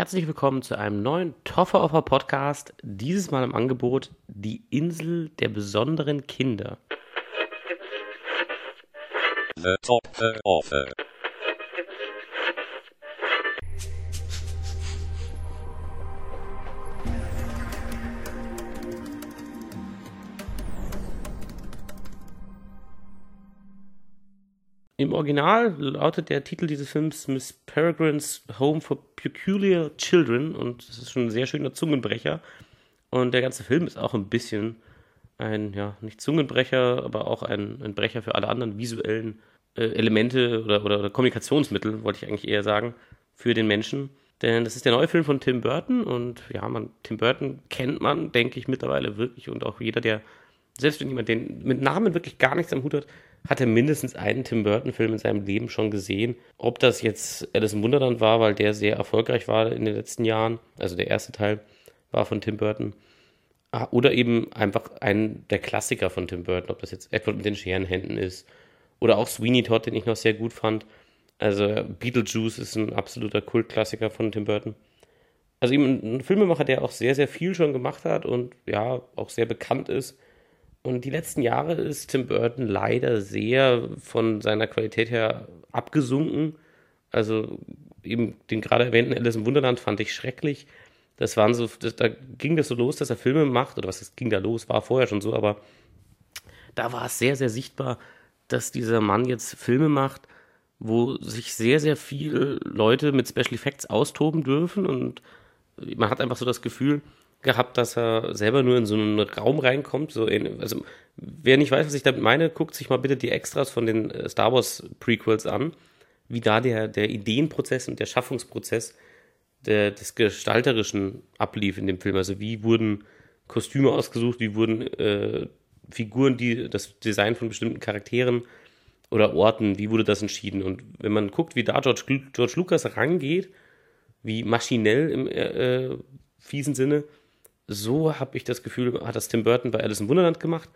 Herzlich willkommen zu einem neuen Toffer Offer Podcast. Dieses Mal im Angebot Die Insel der besonderen Kinder. The Toffer Offer. Im Original lautet der Titel dieses Films Miss Peregrine's Home for Peculiar Children und das ist schon ein sehr schöner Zungenbrecher. Und der ganze Film ist auch ein bisschen ein, ja, nicht Zungenbrecher, aber auch ein, ein Brecher für alle anderen visuellen äh, Elemente oder, oder, oder Kommunikationsmittel, wollte ich eigentlich eher sagen, für den Menschen. Denn das ist der neue Film von Tim Burton und ja, man, Tim Burton kennt man, denke ich, mittlerweile wirklich und auch jeder, der, selbst wenn jemand den mit Namen wirklich gar nichts am Hut hat, hat er mindestens einen Tim Burton-Film in seinem Leben schon gesehen. Ob das jetzt Alice im Wunderland war, weil der sehr erfolgreich war in den letzten Jahren, also der erste Teil war von Tim Burton. Ah, oder eben einfach ein der Klassiker von Tim Burton, ob das jetzt Edward mit den Scherenhänden ist. Oder auch Sweeney Todd, den ich noch sehr gut fand. Also Beetlejuice ist ein absoluter Kultklassiker von Tim Burton. Also eben ein Filmemacher, der auch sehr, sehr viel schon gemacht hat und ja, auch sehr bekannt ist und die letzten Jahre ist Tim Burton leider sehr von seiner Qualität her abgesunken. Also eben den gerade erwähnten Alice im Wunderland fand ich schrecklich. Das waren so, das, da ging das so los, dass er Filme macht, oder was ging da los, war vorher schon so, aber da war es sehr, sehr sichtbar, dass dieser Mann jetzt Filme macht, wo sich sehr, sehr viele Leute mit Special Effects austoben dürfen und man hat einfach so das Gefühl, gehabt, dass er selber nur in so einen Raum reinkommt. So in, also, wer nicht weiß, was ich damit meine, guckt sich mal bitte die Extras von den äh, Star Wars Prequels an, wie da der, der Ideenprozess und der Schaffungsprozess der, des Gestalterischen ablief in dem Film. Also, wie wurden Kostüme ausgesucht, wie wurden äh, Figuren, die das Design von bestimmten Charakteren oder Orten, wie wurde das entschieden? Und wenn man guckt, wie da George, George Lucas rangeht, wie maschinell im äh, äh fiesen Sinne, so habe ich das Gefühl, hat das Tim Burton bei Alice im Wunderland gemacht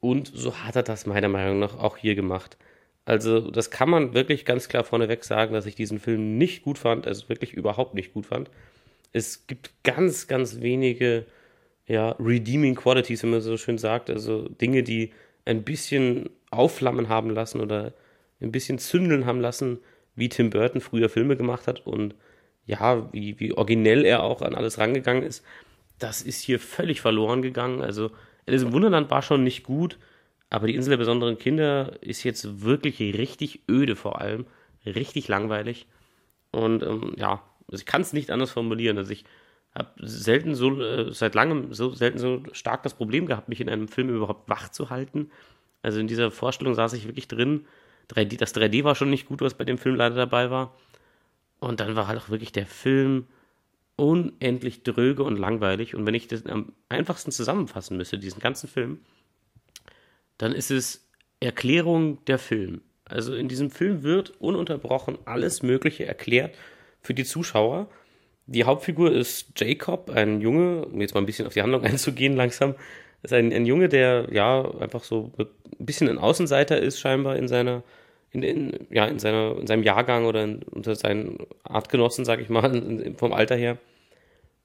und so hat er das meiner Meinung nach auch hier gemacht. Also das kann man wirklich ganz klar vorneweg sagen, dass ich diesen Film nicht gut fand, also wirklich überhaupt nicht gut fand. Es gibt ganz, ganz wenige ja, redeeming qualities, wie man so schön sagt, also Dinge, die ein bisschen aufflammen haben lassen oder ein bisschen zündeln haben lassen, wie Tim Burton früher Filme gemacht hat und ja, wie, wie originell er auch an alles rangegangen ist das ist hier völlig verloren gegangen. Also Alice im Wunderland war schon nicht gut, aber die Insel der besonderen Kinder ist jetzt wirklich richtig öde vor allem, richtig langweilig. Und ähm, ja, also ich kann es nicht anders formulieren. Also ich habe selten so, äh, seit langem so selten so stark das Problem gehabt, mich in einem Film überhaupt wach zu halten. Also in dieser Vorstellung saß ich wirklich drin. 3D, das 3D war schon nicht gut, was bei dem Film leider dabei war. Und dann war halt auch wirklich der Film unendlich dröge und langweilig. Und wenn ich das am einfachsten zusammenfassen müsste, diesen ganzen Film, dann ist es Erklärung der Film. Also in diesem Film wird ununterbrochen alles Mögliche erklärt für die Zuschauer. Die Hauptfigur ist Jacob, ein Junge, um jetzt mal ein bisschen auf die Handlung einzugehen langsam, ist ein, ein Junge, der ja einfach so ein bisschen ein Außenseiter ist scheinbar in seiner in, in, ja, in, seiner, in seinem Jahrgang oder in, unter seinen Artgenossen, sag ich mal, in, vom Alter her.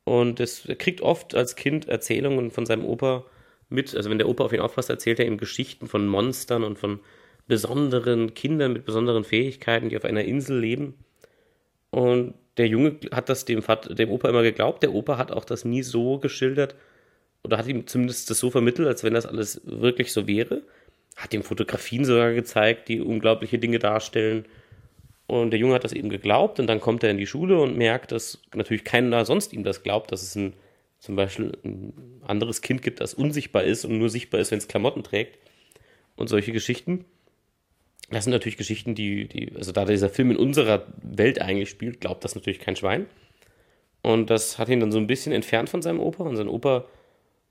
Und es kriegt oft als Kind Erzählungen von seinem Opa mit. Also wenn der Opa auf ihn aufpasst, erzählt er ihm Geschichten von Monstern und von besonderen Kindern mit besonderen Fähigkeiten, die auf einer Insel leben. Und der Junge hat das dem, Vater, dem Opa immer geglaubt. Der Opa hat auch das nie so geschildert oder hat ihm zumindest das so vermittelt, als wenn das alles wirklich so wäre hat ihm Fotografien sogar gezeigt, die unglaubliche Dinge darstellen. Und der Junge hat das eben geglaubt und dann kommt er in die Schule und merkt, dass natürlich keiner sonst ihm das glaubt, dass es ein, zum Beispiel ein anderes Kind gibt, das unsichtbar ist und nur sichtbar ist, wenn es Klamotten trägt. Und solche Geschichten. Das sind natürlich Geschichten, die, die, also da dieser Film in unserer Welt eigentlich spielt, glaubt das natürlich kein Schwein. Und das hat ihn dann so ein bisschen entfernt von seinem Opa. Und sein Opa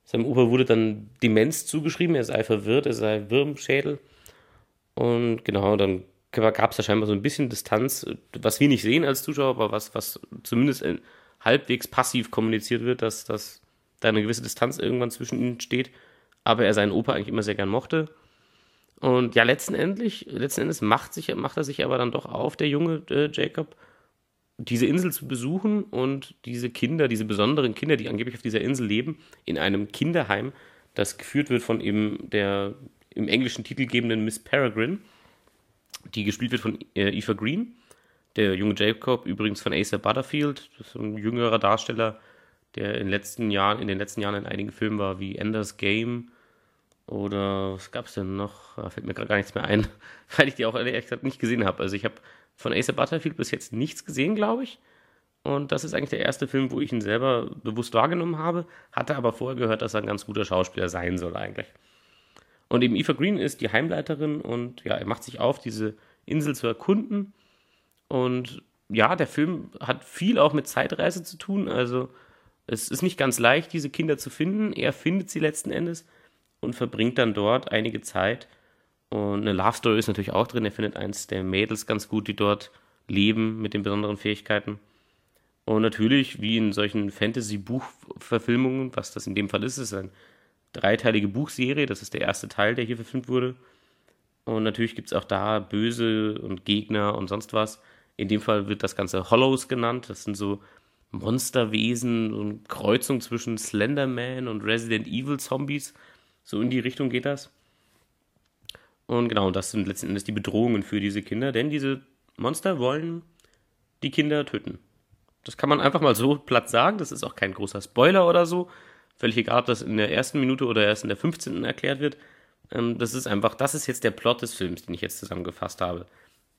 seinem Opa wurde dann Demenz zugeschrieben, er sei verwirrt, er sei Wurmschädel. Und genau, dann gab es da scheinbar so ein bisschen Distanz, was wir nicht sehen als Zuschauer, aber was, was zumindest halbwegs passiv kommuniziert wird, dass, dass da eine gewisse Distanz irgendwann zwischen ihnen steht, aber er seinen Opa eigentlich immer sehr gern mochte. Und ja, letzten letzten Endes macht, sich, macht er sich aber dann doch auf, der junge äh, Jacob, diese Insel zu besuchen und diese Kinder, diese besonderen Kinder, die angeblich auf dieser Insel leben, in einem Kinderheim, das geführt wird von eben der im englischen Titel gebenden Miss Peregrine, die gespielt wird von äh, Eva Green. Der junge Jacob übrigens von Asa Butterfield, das ist ein jüngerer Darsteller, der in, letzten Jahren, in den letzten Jahren in einigen Filmen war, wie Ender's Game oder was gab es denn noch? Da fällt mir gerade gar nichts mehr ein, weil ich die auch ehrlich gesagt nicht gesehen habe. Also ich habe von Asa Butterfield bis jetzt nichts gesehen, glaube ich. Und das ist eigentlich der erste Film, wo ich ihn selber bewusst wahrgenommen habe, hatte aber vorher gehört, dass er ein ganz guter Schauspieler sein soll eigentlich. Und eben Eva Green ist die Heimleiterin und ja, er macht sich auf, diese Insel zu erkunden. Und ja, der Film hat viel auch mit Zeitreise zu tun. Also es ist nicht ganz leicht, diese Kinder zu finden. Er findet sie letzten Endes und verbringt dann dort einige Zeit und eine Love Story ist natürlich auch drin. Er findet eins der Mädels ganz gut, die dort leben mit den besonderen Fähigkeiten. Und natürlich, wie in solchen Fantasy-Buchverfilmungen, was das in dem Fall ist, ist eine dreiteilige Buchserie. Das ist der erste Teil, der hier verfilmt wurde. Und natürlich gibt es auch da Böse und Gegner und sonst was. In dem Fall wird das Ganze Hollows genannt. Das sind so Monsterwesen und Kreuzung zwischen Slenderman und Resident Evil Zombies. So in die Richtung geht das. Und genau, das sind letzten Endes die Bedrohungen für diese Kinder, denn diese Monster wollen die Kinder töten. Das kann man einfach mal so platt sagen, das ist auch kein großer Spoiler oder so. Völlig egal, ob das in der ersten Minute oder erst in der 15. erklärt wird. Ähm, das ist einfach, das ist jetzt der Plot des Films, den ich jetzt zusammengefasst habe.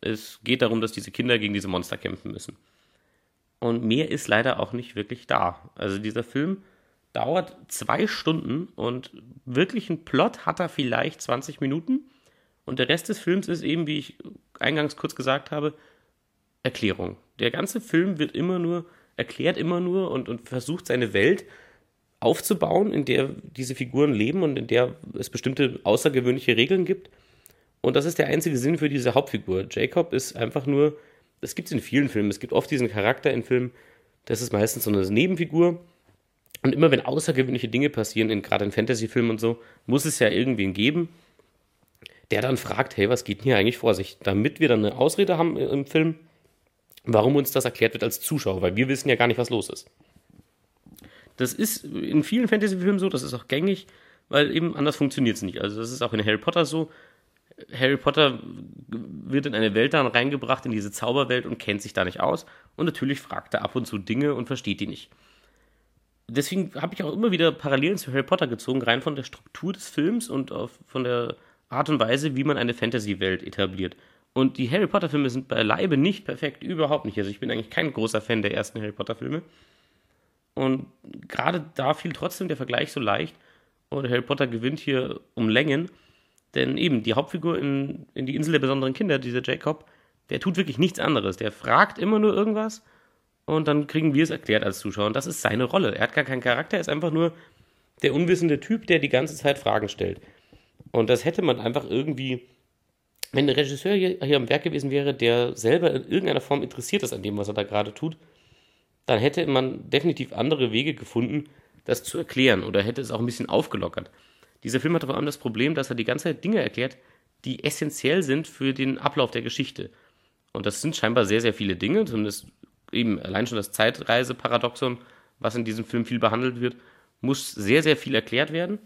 Es geht darum, dass diese Kinder gegen diese Monster kämpfen müssen. Und mehr ist leider auch nicht wirklich da. Also dieser Film dauert zwei Stunden und wirklich einen Plot hat er vielleicht 20 Minuten. Und der Rest des Films ist eben, wie ich eingangs kurz gesagt habe, Erklärung. Der ganze Film wird immer nur, erklärt immer nur und, und versucht seine Welt aufzubauen, in der diese Figuren leben und in der es bestimmte außergewöhnliche Regeln gibt. Und das ist der einzige Sinn für diese Hauptfigur. Jacob ist einfach nur, das gibt es in vielen Filmen, es gibt oft diesen Charakter in Filmen, das ist meistens so eine Nebenfigur. Und immer wenn außergewöhnliche Dinge passieren, in, gerade in Fantasy-Filmen und so, muss es ja irgendwen geben, der dann fragt, hey, was geht denn hier eigentlich vor sich? Damit wir dann eine Ausrede haben im Film, warum uns das erklärt wird als Zuschauer, weil wir wissen ja gar nicht, was los ist. Das ist in vielen Fantasy-Filmen so, das ist auch gängig, weil eben anders funktioniert es nicht. Also das ist auch in Harry Potter so. Harry Potter wird in eine Welt dann reingebracht, in diese Zauberwelt und kennt sich da nicht aus. Und natürlich fragt er ab und zu Dinge und versteht die nicht. Deswegen habe ich auch immer wieder Parallelen zu Harry Potter gezogen, rein von der Struktur des Films und von der Art und Weise, wie man eine Fantasy-Welt etabliert. Und die Harry Potter-Filme sind beileibe nicht perfekt, überhaupt nicht. Also ich bin eigentlich kein großer Fan der ersten Harry Potter-Filme. Und gerade da fiel trotzdem der Vergleich so leicht. Und Harry Potter gewinnt hier um Längen. Denn eben die Hauptfigur in, in die Insel der besonderen Kinder, dieser Jacob, der tut wirklich nichts anderes. Der fragt immer nur irgendwas und dann kriegen wir es erklärt als Zuschauer. Und das ist seine Rolle. Er hat gar keinen Charakter, er ist einfach nur der unwissende Typ, der die ganze Zeit Fragen stellt. Und das hätte man einfach irgendwie, wenn der Regisseur hier, am Werk gewesen wäre, der selber in irgendeiner Form interessiert ist an dem, was er da gerade tut, dann hätte man definitiv andere Wege gefunden, das zu erklären oder hätte es auch ein bisschen aufgelockert. Dieser Film hat vor allem das Problem, dass er die ganze Zeit Dinge erklärt, die essentiell sind für den Ablauf der Geschichte. Und das sind scheinbar sehr, sehr viele Dinge, zumindest eben allein schon das Zeitreiseparadoxon, was in diesem Film viel behandelt wird, muss sehr, sehr viel erklärt werden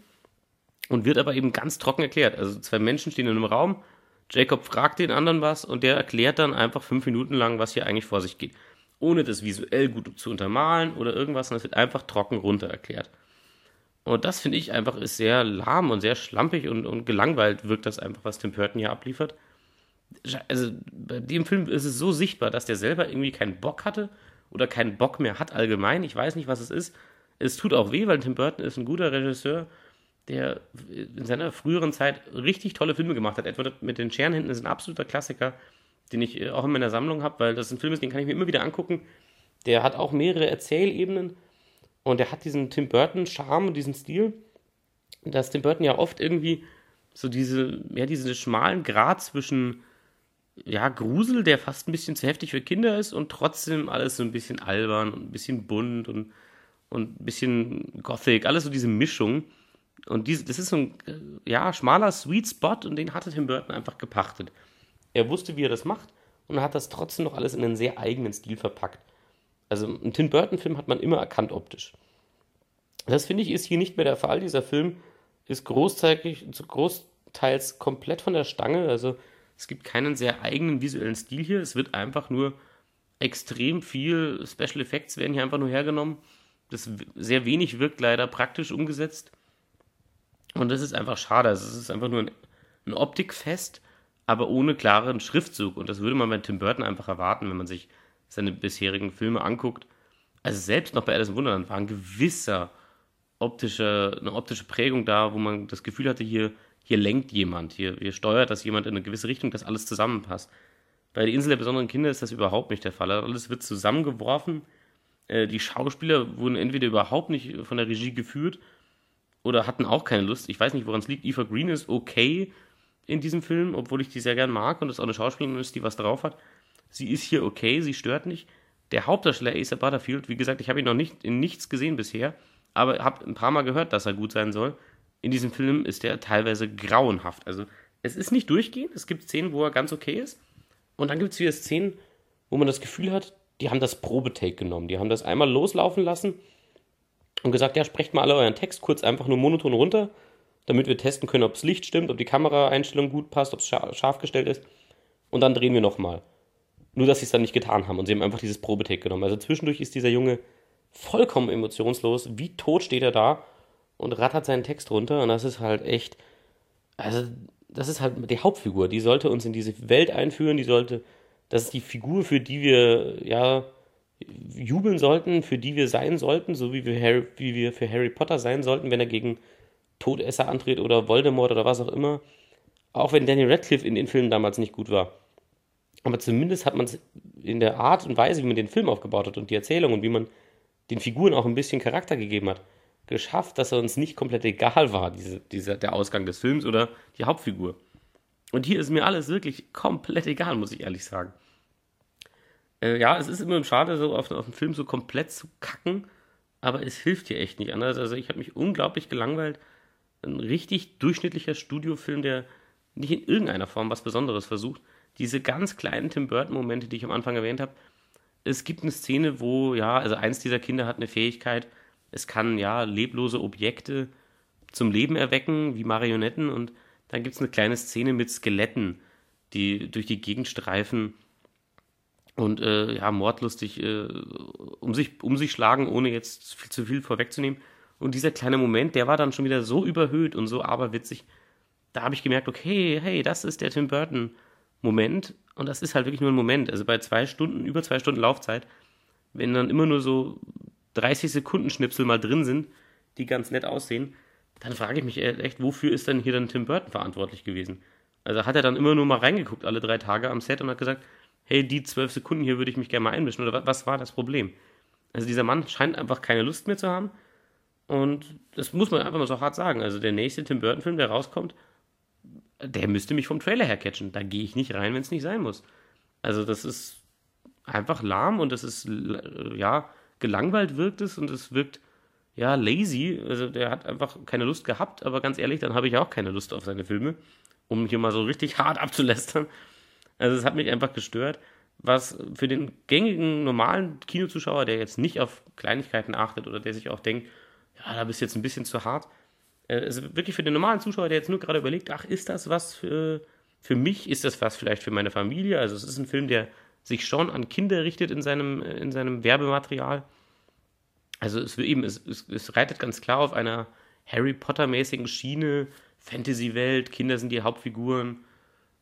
und wird aber eben ganz trocken erklärt. Also zwei Menschen stehen in einem Raum, Jacob fragt den anderen was und der erklärt dann einfach fünf Minuten lang, was hier eigentlich vor sich geht. Ohne das visuell gut zu untermalen oder irgendwas, sondern es wird einfach trocken runter erklärt. Und das finde ich einfach ist sehr lahm und sehr schlampig und, und gelangweilt wirkt das einfach, was Tim Burton hier abliefert. Also bei dem Film ist es so sichtbar, dass der selber irgendwie keinen Bock hatte oder keinen Bock mehr hat allgemein. Ich weiß nicht, was es ist. Es tut auch weh, weil Tim Burton ist ein guter Regisseur der in seiner früheren Zeit richtig tolle Filme gemacht hat. Etwa mit den Scherenhänden ist ein absoluter Klassiker, den ich äh, auch in meiner Sammlung habe, weil das ein Film ist, den kann ich mir immer wieder angucken. Der hat auch mehrere Erzählebenen und der hat diesen Tim Burton-Charme und diesen Stil, dass Tim Burton ja oft irgendwie so diese, ja, diesen schmalen Grat zwischen ja, Grusel, der fast ein bisschen zu heftig für Kinder ist und trotzdem alles so ein bisschen albern und ein bisschen bunt und, und ein bisschen Gothic, alles so diese Mischung und diese, das ist so ein ja, schmaler Sweet Spot und den hatte Tim Burton einfach gepachtet. Er wusste, wie er das macht und hat das trotzdem noch alles in einen sehr eigenen Stil verpackt. Also einen Tim Burton-Film hat man immer erkannt optisch. Das finde ich ist hier nicht mehr der Fall. Dieser Film ist großteils, komplett von der Stange. Also es gibt keinen sehr eigenen visuellen Stil hier. Es wird einfach nur extrem viel Special Effects werden hier einfach nur hergenommen. Das sehr wenig wirkt leider praktisch umgesetzt. Und das ist einfach schade. Also es ist einfach nur ein, ein Optikfest, aber ohne klaren Schriftzug. Und das würde man bei Tim Burton einfach erwarten, wenn man sich seine bisherigen Filme anguckt. Also selbst noch bei Alice im Wunderland war ein gewisser optischer, eine optische Prägung da, wo man das Gefühl hatte, hier, hier lenkt jemand, hier, hier steuert das jemand in eine gewisse Richtung, dass alles zusammenpasst. Bei der Insel der besonderen Kinder ist das überhaupt nicht der Fall. Alles wird zusammengeworfen. Äh, die Schauspieler wurden entweder überhaupt nicht von der Regie geführt oder hatten auch keine Lust. Ich weiß nicht, woran es liegt. Eva Green ist okay in diesem Film, obwohl ich die sehr gern mag und es auch eine Schauspielerin ist, die was drauf hat. Sie ist hier okay, sie stört nicht. Der Hauptdarsteller Asa Butterfield, wie gesagt, ich habe ihn noch nicht in nichts gesehen bisher, aber habe ein paar Mal gehört, dass er gut sein soll. In diesem Film ist er teilweise grauenhaft. Also es ist nicht durchgehend. Es gibt Szenen, wo er ganz okay ist. Und dann gibt es wieder Szenen, wo man das Gefühl hat, die haben das Probetake genommen. Die haben das einmal loslaufen lassen und gesagt, ja, sprecht mal alle euren Text kurz einfach nur monoton runter, damit wir testen können, ob das Licht stimmt, ob die Kameraeinstellung gut passt, ob es scharf gestellt ist. Und dann drehen wir nochmal. Nur, dass sie es dann nicht getan haben und sie haben einfach dieses Probetake genommen. Also zwischendurch ist dieser Junge vollkommen emotionslos. Wie tot steht er da und rattert seinen Text runter. Und das ist halt echt. Also, das ist halt die Hauptfigur. Die sollte uns in diese Welt einführen. Die sollte. Das ist die Figur, für die wir, ja, jubeln sollten, für die wir sein sollten, so wie wir, Harry, wie wir für Harry Potter sein sollten, wenn er gegen Todesser antritt oder Voldemort oder was auch immer. Auch wenn Daniel Radcliffe in den Filmen damals nicht gut war. Aber zumindest hat man es in der Art und Weise, wie man den Film aufgebaut hat und die Erzählung und wie man den Figuren auch ein bisschen Charakter gegeben hat, geschafft, dass er uns nicht komplett egal war, diese, diese, der Ausgang des Films oder die Hauptfigur. Und hier ist mir alles wirklich komplett egal, muss ich ehrlich sagen. Äh, ja, es ist immer schade, so auf, auf einen Film so komplett zu kacken, aber es hilft hier echt nicht anders. Also ich habe mich unglaublich gelangweilt. Ein richtig durchschnittlicher Studiofilm, der nicht in irgendeiner Form was Besonderes versucht. Diese ganz kleinen Tim Burton-Momente, die ich am Anfang erwähnt habe, es gibt eine Szene, wo, ja, also eins dieser Kinder hat eine Fähigkeit, es kann, ja, leblose Objekte zum Leben erwecken, wie Marionetten, und dann gibt es eine kleine Szene mit Skeletten, die durch die Gegend streifen und, äh, ja, mordlustig äh, um, sich, um sich schlagen, ohne jetzt viel zu viel vorwegzunehmen. Und dieser kleine Moment, der war dann schon wieder so überhöht und so aberwitzig, da habe ich gemerkt, okay, hey, das ist der Tim Burton Moment und das ist halt wirklich nur ein Moment. Also bei zwei Stunden, über zwei Stunden Laufzeit, wenn dann immer nur so 30 Sekunden Schnipsel mal drin sind, die ganz nett aussehen, dann frage ich mich echt, wofür ist denn hier dann Tim Burton verantwortlich gewesen? Also hat er dann immer nur mal reingeguckt, alle drei Tage am Set und hat gesagt, hey, die zwölf Sekunden hier würde ich mich gerne mal einmischen. Oder was war das Problem? Also dieser Mann scheint einfach keine Lust mehr zu haben. Und das muss man einfach mal so hart sagen. Also der nächste Tim Burton-Film, der rauskommt, der müsste mich vom Trailer her catchen. Da gehe ich nicht rein, wenn es nicht sein muss. Also das ist einfach lahm und das ist, ja, gelangweilt wirkt es und es wirkt, ja, lazy. Also der hat einfach keine Lust gehabt, aber ganz ehrlich, dann habe ich auch keine Lust auf seine Filme, um hier mal so richtig hart abzulästern. Also es hat mich einfach gestört, was für den gängigen, normalen Kinozuschauer, der jetzt nicht auf Kleinigkeiten achtet oder der sich auch denkt, ja, da bist du jetzt ein bisschen zu hart, also wirklich für den normalen Zuschauer, der jetzt nur gerade überlegt, ach, ist das was für, für mich? Ist das was vielleicht für meine Familie? Also es ist ein Film, der sich schon an Kinder richtet in seinem, in seinem Werbematerial. Also es, eben, es, es, es reitet ganz klar auf einer Harry Potter-mäßigen Schiene, Fantasy-Welt, Kinder sind die Hauptfiguren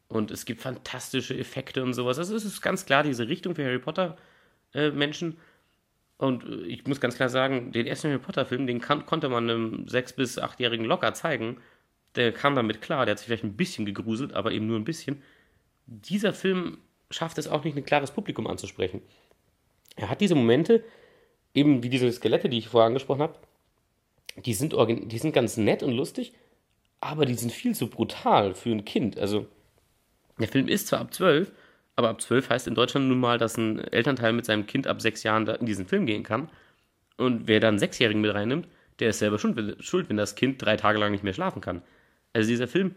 und es gibt fantastische Effekte und sowas. Also es ist ganz klar diese Richtung für Harry Potter-Menschen. Äh, und äh, ich muss ganz klar sagen, den ersten Harry Potter-Film, den kann, konnte man einem 6- bis 8-Jährigen locker zeigen. Der kam damit klar, der hat sich vielleicht ein bisschen gegruselt, aber eben nur ein bisschen. Dieser Film schafft es auch nicht, ein klares Publikum anzusprechen. Er hat diese Momente, eben wie diese Skelette, die ich vorher angesprochen habe, die sind, die sind ganz nett und lustig, aber die sind viel zu brutal für ein Kind. Also, der Film ist zwar ab 12, aber ab 12 heißt in Deutschland nun mal, dass ein Elternteil mit seinem Kind ab 6 Jahren in diesen Film gehen kann. Und wer dann Sechsjährigen mit reinnimmt, der ist selber schuld, wenn das Kind drei Tage lang nicht mehr schlafen kann. Also dieser Film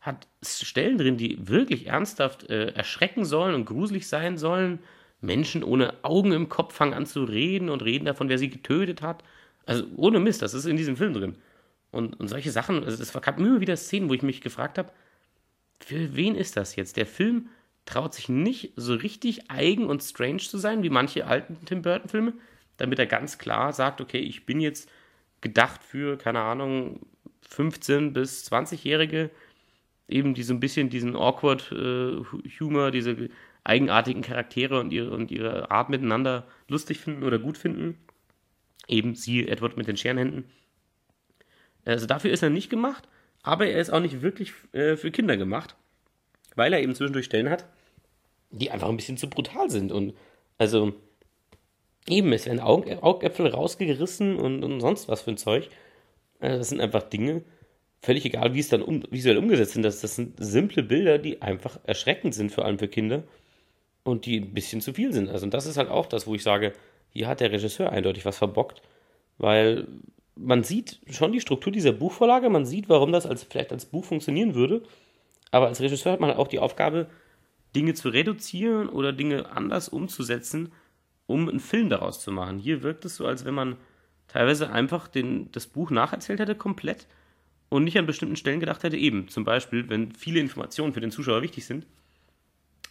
hat Stellen drin, die wirklich ernsthaft äh, erschrecken sollen und gruselig sein sollen. Menschen ohne Augen im Kopf fangen an zu reden und reden davon, wer sie getötet hat. Also ohne Mist, das ist in diesem Film drin. Und, und solche Sachen, also es gab immer wieder Szenen, wo ich mich gefragt habe, für wen ist das jetzt? Der Film traut sich nicht so richtig eigen und strange zu sein, wie manche alten Tim Burton-Filme, damit er ganz klar sagt, okay, ich bin jetzt gedacht für, keine Ahnung, 15- bis 20-Jährige, eben die so ein bisschen diesen awkward äh, Humor, diese eigenartigen Charaktere und ihre, und ihre Art miteinander lustig finden oder gut finden. Eben sie, Edward mit den Scherenhänden. Also dafür ist er nicht gemacht, aber er ist auch nicht wirklich äh, für Kinder gemacht, weil er eben zwischendurch Stellen hat, die einfach ein bisschen zu brutal sind. Und also eben, es werden Aug Augäpfel rausgerissen und, und sonst was für ein Zeug. Also das sind einfach Dinge, völlig egal, wie es dann um, visuell umgesetzt sind. Das, das sind simple Bilder, die einfach erschreckend sind, vor allem für Kinder und die ein bisschen zu viel sind. Also das ist halt auch das, wo ich sage, hier hat der Regisseur eindeutig was verbockt, weil man sieht schon die Struktur dieser Buchvorlage, man sieht, warum das als, vielleicht als Buch funktionieren würde, aber als Regisseur hat man halt auch die Aufgabe, Dinge zu reduzieren oder Dinge anders umzusetzen, um einen Film daraus zu machen. Hier wirkt es so, als wenn man teilweise einfach den, das Buch nacherzählt hätte komplett und nicht an bestimmten Stellen gedacht hätte, eben zum Beispiel, wenn viele Informationen für den Zuschauer wichtig sind,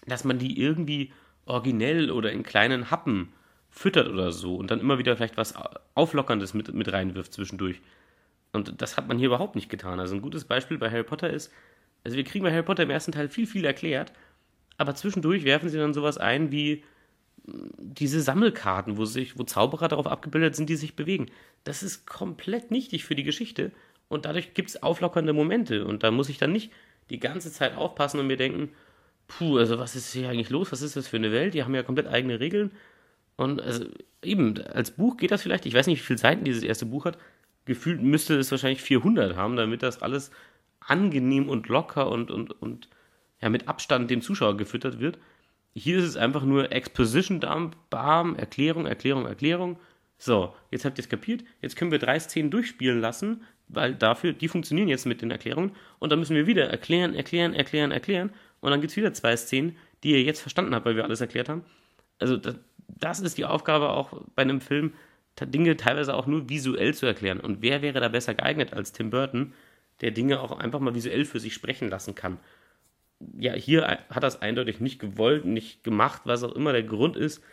dass man die irgendwie originell oder in kleinen Happen füttert oder so und dann immer wieder vielleicht was Auflockerndes mit, mit reinwirft zwischendurch. Und das hat man hier überhaupt nicht getan. Also ein gutes Beispiel bei Harry Potter ist, also wir kriegen bei Harry Potter im ersten Teil viel, viel erklärt, aber zwischendurch werfen sie dann sowas ein wie hm, diese Sammelkarten, wo sich, wo Zauberer darauf abgebildet sind, die sich bewegen. Das ist komplett nichtig für die Geschichte und dadurch gibt es auflockernde Momente und da muss ich dann nicht die ganze Zeit aufpassen und mir denken, puh, also was ist hier eigentlich los? Was ist das für eine Welt? Die haben ja komplett eigene Regeln. Und also eben, als Buch geht das vielleicht, ich weiß nicht, wie viele Seiten dieses erste Buch hat. Gefühlt müsste es wahrscheinlich 400 haben, damit das alles angenehm und locker und, und, und ja, mit Abstand dem Zuschauer gefüttert wird. Hier ist es einfach nur Exposition Dump, Bam, Erklärung, Erklärung, Erklärung. So, jetzt habt ihr es kapiert. Jetzt können wir drei Szenen durchspielen lassen, weil dafür, die funktionieren jetzt mit den Erklärungen. Und dann müssen wir wieder erklären, erklären, erklären, erklären. Und dann gibt es wieder zwei Szenen, die ihr jetzt verstanden habt, weil wir alles erklärt haben. Also das, das ist die Aufgabe auch bei einem Film, Dinge teilweise auch nur visuell zu erklären. Und wer wäre da besser geeignet als Tim Burton, der Dinge auch einfach mal visuell für sich sprechen lassen kann? Ja, hier hat es eindeutig nicht gewollt, nicht gemacht, was auch immer der Grund ist.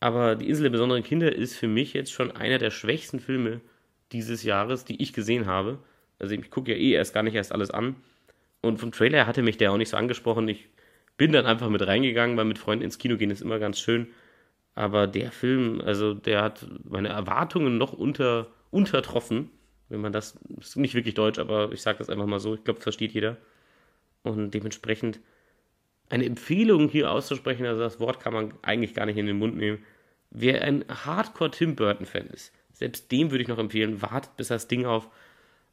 Aber Die Insel der besonderen Kinder ist für mich jetzt schon einer der schwächsten Filme dieses Jahres, die ich gesehen habe. Also ich gucke ja eh erst gar nicht erst alles an. Und vom Trailer hatte mich der auch nicht so angesprochen. Ich bin dann einfach mit reingegangen, weil mit Freunden ins Kino gehen ist immer ganz schön. Aber der Film, also der hat meine Erwartungen noch unter, untertroffen. Wenn man das, ist nicht wirklich deutsch, aber ich sage das einfach mal so. Ich glaube, versteht jeder. Und dementsprechend eine Empfehlung hier auszusprechen, also das Wort kann man eigentlich gar nicht in den Mund nehmen. Wer ein Hardcore Tim Burton Fan ist, selbst dem würde ich noch empfehlen, wartet bis das Ding auf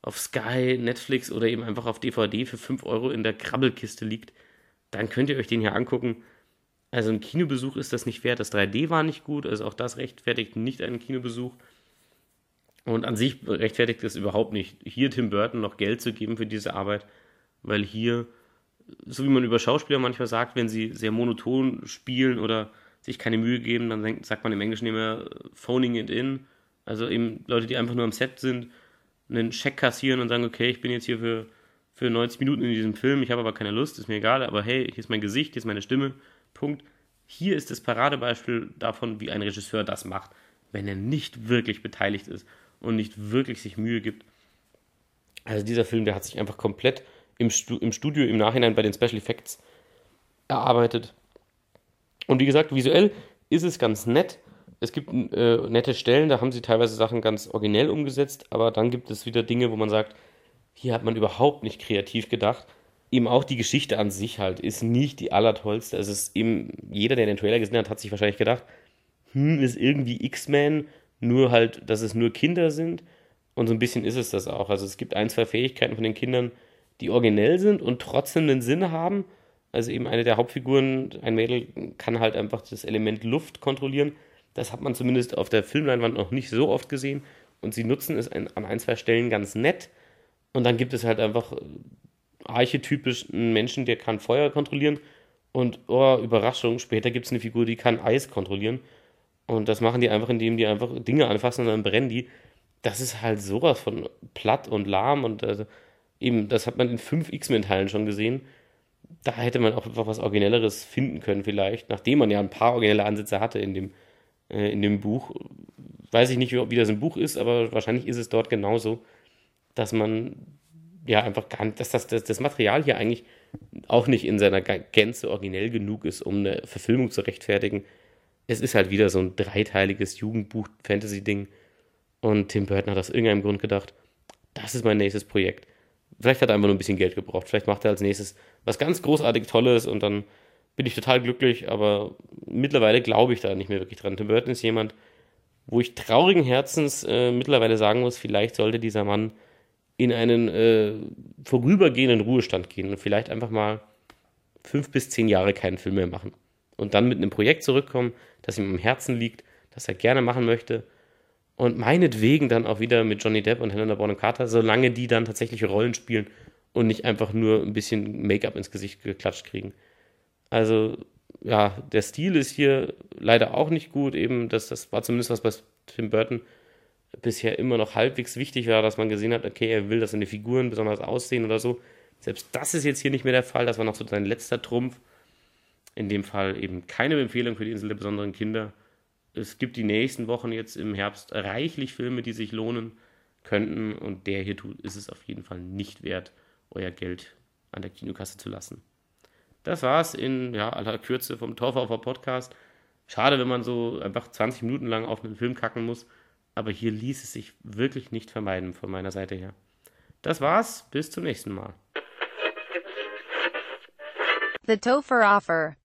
auf Sky, Netflix oder eben einfach auf DVD für 5 Euro in der Krabbelkiste liegt, dann könnt ihr euch den hier angucken. Also ein Kinobesuch ist das nicht wert. Das 3D war nicht gut, also auch das rechtfertigt nicht einen Kinobesuch. Und an sich rechtfertigt es überhaupt nicht, hier Tim Burton noch Geld zu geben für diese Arbeit, weil hier, so wie man über Schauspieler manchmal sagt, wenn sie sehr monoton spielen oder sich keine Mühe geben, dann sagt man im Englischen immer phoning it in. Also eben Leute, die einfach nur am Set sind einen Scheck kassieren und sagen, okay, ich bin jetzt hier für, für 90 Minuten in diesem Film, ich habe aber keine Lust, ist mir egal, aber hey, hier ist mein Gesicht, hier ist meine Stimme, Punkt. Hier ist das Paradebeispiel davon, wie ein Regisseur das macht, wenn er nicht wirklich beteiligt ist und nicht wirklich sich Mühe gibt. Also dieser Film, der hat sich einfach komplett im, im Studio im Nachhinein bei den Special Effects erarbeitet. Und wie gesagt, visuell ist es ganz nett, es gibt äh, nette Stellen, da haben sie teilweise Sachen ganz originell umgesetzt, aber dann gibt es wieder Dinge, wo man sagt, hier hat man überhaupt nicht kreativ gedacht. Eben auch die Geschichte an sich halt ist nicht die allertollste. Es ist eben, jeder, der den Trailer gesehen hat, hat sich wahrscheinlich gedacht, hm, ist irgendwie X-Men, nur halt, dass es nur Kinder sind. Und so ein bisschen ist es das auch. Also es gibt ein, zwei Fähigkeiten von den Kindern, die originell sind und trotzdem einen Sinn haben. Also eben eine der Hauptfiguren, ein Mädel, kann halt einfach das Element Luft kontrollieren das hat man zumindest auf der Filmleinwand noch nicht so oft gesehen. Und sie nutzen es an ein, zwei Stellen ganz nett. Und dann gibt es halt einfach archetypisch einen Menschen, der kann Feuer kontrollieren und, oh, Überraschung, später gibt es eine Figur, die kann Eis kontrollieren. Und das machen die einfach, indem die einfach Dinge anfassen und dann brennen die. Das ist halt sowas von platt und lahm und also, eben, das hat man in fünf X-Men-Teilen schon gesehen. Da hätte man auch einfach was Originelleres finden können, vielleicht, nachdem man ja ein paar originelle Ansätze hatte in dem, äh, in dem Buch. Weiß ich nicht, wie, wie das im Buch ist, aber wahrscheinlich ist es dort genauso, dass man ja einfach gar nicht, dass das, das, das Material hier eigentlich auch nicht in seiner Gänze originell genug ist, um eine Verfilmung zu rechtfertigen. Es ist halt wieder so ein dreiteiliges Jugendbuch-Fantasy-Ding. Und Tim Burton hat aus irgendeinem Grund gedacht, das ist mein nächstes Projekt. Vielleicht hat er einfach nur ein bisschen Geld gebraucht. Vielleicht macht er als nächstes was ganz großartig Tolles und dann bin ich total glücklich. Aber mittlerweile glaube ich da nicht mehr wirklich dran. Tim Burton ist jemand, wo ich traurigen Herzens äh, mittlerweile sagen muss, vielleicht sollte dieser Mann in einen äh, vorübergehenden Ruhestand gehen und vielleicht einfach mal fünf bis zehn Jahre keinen Film mehr machen. Und dann mit einem Projekt zurückkommen, das ihm am Herzen liegt, das er gerne machen möchte. Und meinetwegen dann auch wieder mit Johnny Depp und Helena Bonham Carter, solange die dann tatsächliche Rollen spielen und nicht einfach nur ein bisschen Make-up ins Gesicht geklatscht kriegen. Also, ja, der Stil ist hier leider auch nicht gut. Eben, das, das war zumindest was bei Tim Burton bisher immer noch halbwegs wichtig war, dass man gesehen hat, okay, er will, dass seine Figuren besonders aussehen oder so. Selbst das ist jetzt hier nicht mehr der Fall. Das war noch so sein letzter Trumpf. In dem Fall eben keine Empfehlung für die Insel der besonderen Kinder. Es gibt die nächsten Wochen jetzt im Herbst reichlich Filme, die sich lohnen könnten. Und der hier tut, ist es auf jeden Fall nicht wert, euer Geld an der Kinokasse zu lassen. Das war's in ja, aller Kürze vom Torfaufer Podcast. Schade, wenn man so einfach 20 Minuten lang auf einen Film kacken muss aber hier ließ es sich wirklich nicht vermeiden von meiner Seite her. Das war's, bis zum nächsten Mal. The Topher Offer